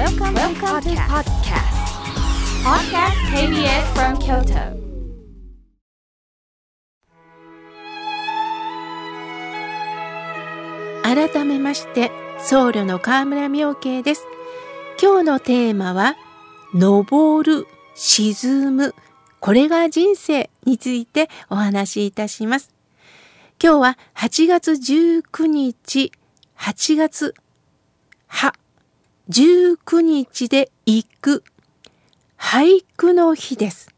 Welcome, Welcome to podcast. Podcast KBS from Kyoto. 改めまして僧侶の河村明慶です今日のテーマは昇る沈むこれが人生についてお話しいたします今日は8月19日8月は19日で行く俳句の日です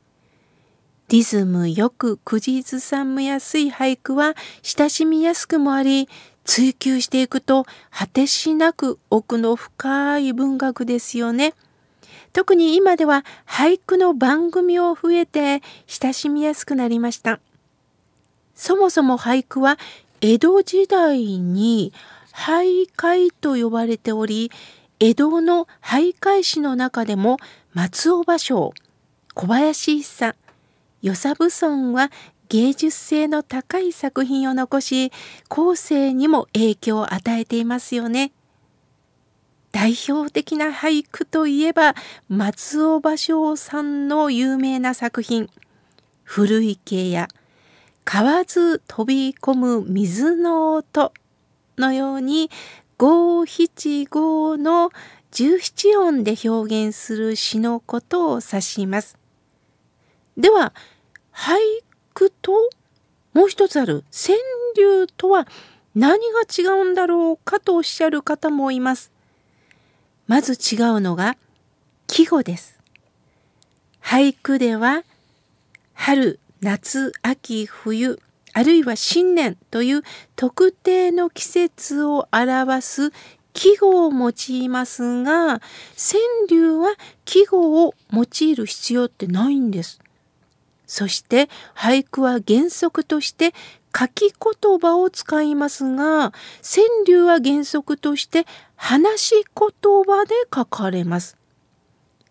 リズムよく口ずさんむやすい俳句は親しみやすくもあり追求していくと果てしなく奥の深い文学ですよね。特に今では俳句の番組を増えて親しみやすくなりました。そもそも俳句は江戸時代に俳諧と呼ばれており、江戸の俳諧師の中でも松尾芭蕉、小林一茶、与謝蕪村は芸術性の高い作品を残し後世にも影響を与えていますよね。代表的な俳句といえば松尾芭蕉さんの有名な作品「古池や河津飛び込む水の音」のように五七五の十七音で表現する詩のことを指します。では俳句ともう一つある川柳とは何が違うんだろうかとおっしゃる方もいます。まず違うのが季語です。俳句では春、夏、秋、冬、あるいは新年という特定の季節を表す季語を用いますが、川柳は季語を用いる必要ってないんです。そして俳句は原則として書き言葉を使いますが、川柳は原則として話し言葉で書かれます。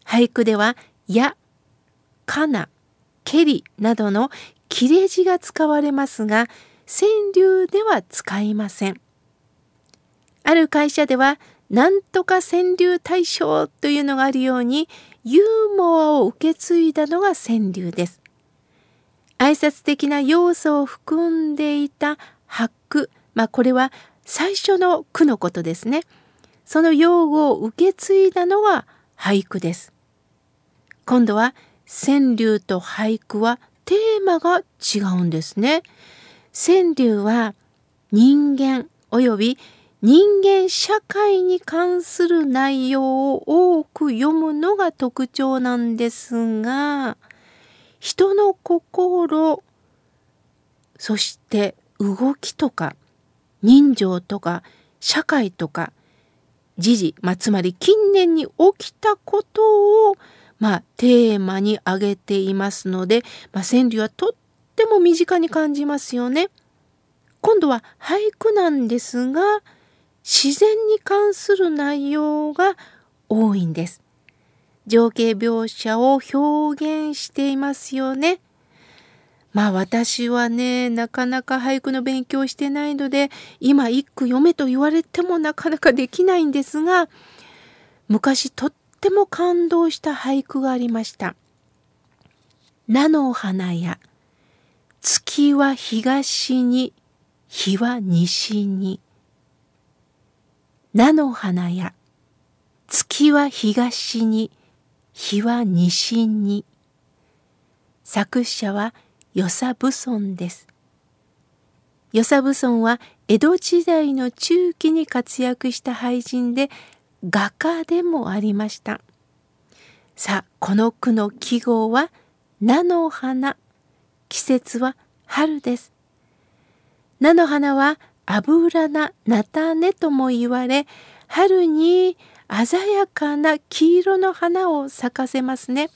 俳句では、や、かな、けりなどの切れ字が使われますが、川柳では使いません。ある会社では、なんとか川柳大賞というのがあるように、ユーモアを受け継いだのが川柳です。挨拶的な要素を含んでいた発句、まあこれは最初の句のことですね。その用語を受け継いだのが俳句です。今度は川柳と俳句はテーマが違うんですね。川柳は人間及び人間社会に関する内容を多く読むのが特徴なんですが、人の心そして動きとか人情とか社会とか時事、まあ、つまり近年に起きたことを、まあ、テーマに挙げていますので、まあ、川柳はとっても身近に感じますよね。今度は俳句なんですが自然に関する内容が多いんです。情景描写を表現していますよね。まあ私はね、なかなか俳句の勉強してないので、今一句読めと言われてもなかなかできないんですが、昔とっても感動した俳句がありました。菜の花や、月は東に、日は西に。菜の花や、月は東に、日は西に。作者は与謝蕪村です。与謝蕪村は江戸時代の中期に活躍した俳人で画家でもありました。さあ、この句の季語は菜の花。季節は春です。菜の花は油菜、菜種とも言われ、春に鮮やかな黄色の花を咲かせますね。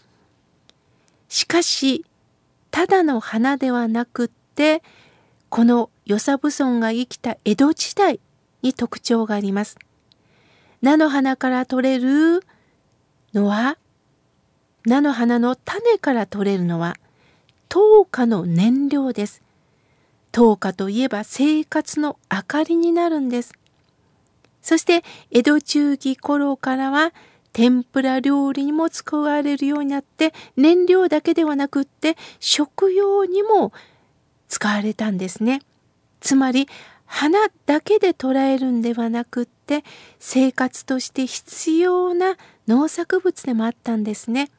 しかし、ただの花ではなくって、この与謝蕪村が生きた江戸時代に特徴があります。菜の花から取れるのは、菜の花の種から取れるのは、糖化の燃料です。糖化といえば生活の明かりになるんです。そして江戸中期頃からは天ぷら料理にも使われるようになって燃料だけではなくって食用にも使われたんですね。つまり花だけで捉えるんではなくって生活として必要な農作物でもあったんですね。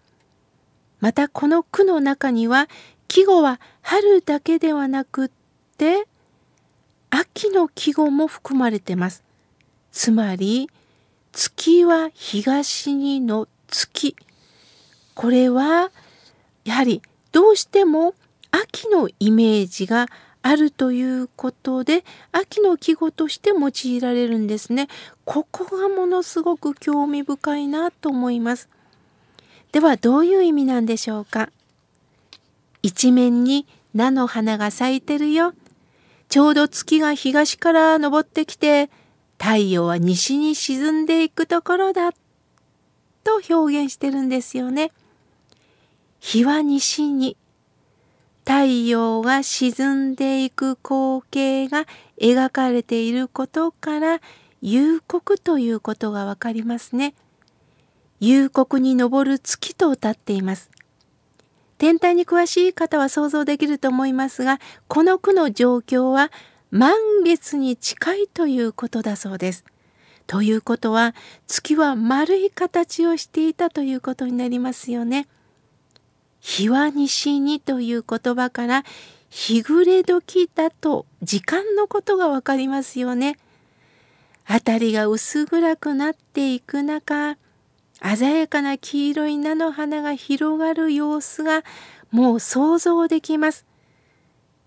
またこの句の中には季語は春だけではなくって秋の季語も含まれてます。つまり月は東にの月。これはやはりどうしても秋のイメージがあるということで秋の季語として用いられるんですね。ここがものすごく興味深いなと思います。ではどういう意味なんでしょうか？一面に菜の花が咲いてるよ。ちょうど月が東から昇ってきて太陽は西に沈んでいくところだと表現してるんですよね。日は西に太陽が沈んでいく光景が描かれていることから夕刻ということがわかりますね。夕刻に昇る月と歌っています。天体に詳しい方は想像できると思いますが、この句の状況は満月に近いということだそうです。ということは月は丸い形をしていたということになりますよね。日は西にという言葉から日暮れ時だと時間のことがわかりますよね。辺りが薄暗くなっていく中、鮮やかな黄色い菜の花が広がる様子がもう想像できます。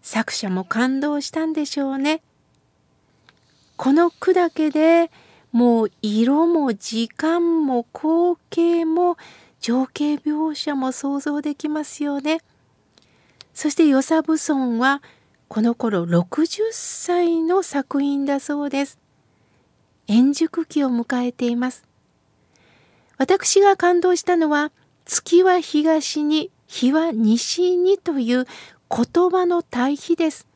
作者も感動したんでしょうね。この句だけでもう色も時間も光景も情景描写も想像できますよね。そして与謝蕪村はこの頃60歳の作品だそうです。円熟期を迎えています。私が感動したのは月は東に日は西にという言葉の対比です。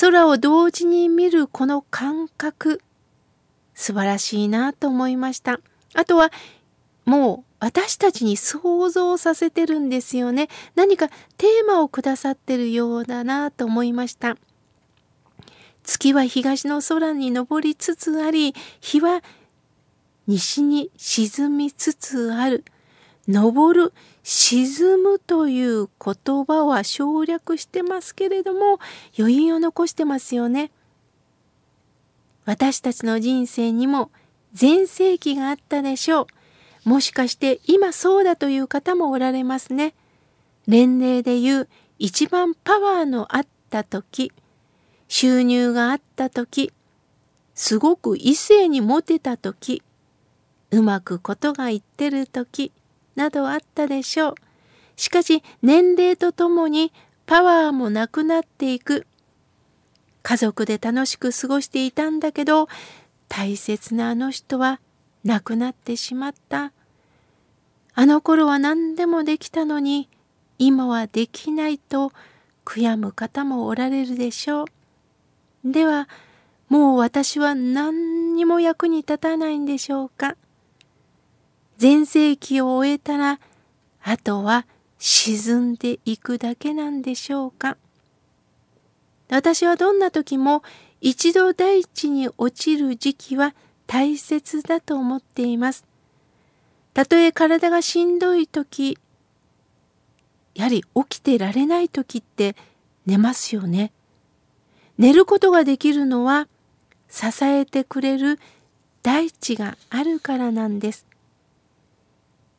空を同時に見るこの感覚素晴らしいなと思いました。あとはもう私たちに想像させてるんですよね。何かテーマをくださってるようだなと思いました。月は東の空に昇りつつあり、日は西に沈みつつある。昇る、沈むという言葉は省略してますけれども、余韻を残してますよね。私たちの人生にも全盛期があったでしょう。もしかして今そうだという方もおられますね。年齢で言う一番パワーのあった時、収入があった時、すごく異性にモテた時、うまくことがいってる時などあったでしょう。しかし年齢とともにパワーもなくなっていく。家族で楽しく過ごしていたんだけど大切なあの人は亡くなってしまった。あの頃は何でもできたのに今はできないと悔やむ方もおられるでしょう。ではもう私は何にも役に立たないんでしょうか。全盛期を終えたらあとは沈んでいくだけなんでしょうか。私はどんな時も一度大地に落ちる時期は大切だと思っています。たとえ体がしんどい時やはり起きてられない時って寝ますよね。寝ることができるのは支えてくれる大地があるからなんです。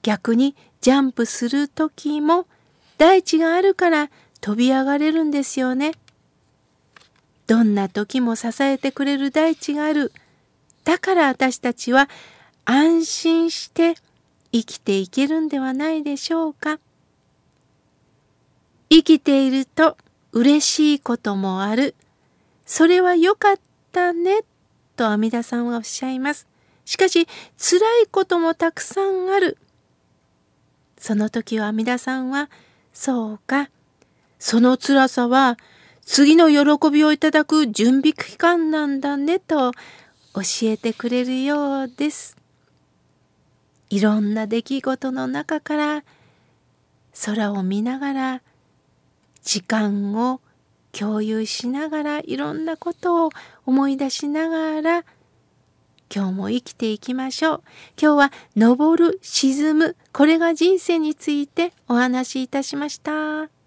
逆にジャンプする時も大地があるから飛び上がれるんですよね。どんな時も支えてくれる大地がある。だから私たちは安心して生きていけるんではないでしょうか。生きていると嬉しいこともある。それは良かったね、と阿弥陀さんはおっしゃいます。しかし、辛いこともたくさんある。その時は阿弥陀さんは、そうか、その辛さは、次の喜びをいただく準備期間なんだね、と教えてくれるようです。いろんな出来事の中から空を見ながら時間を共有しながらいろんなことを思い出しながら今日も生きていきましょう。今日は登る、沈む、これが人生についてお話しいたしました。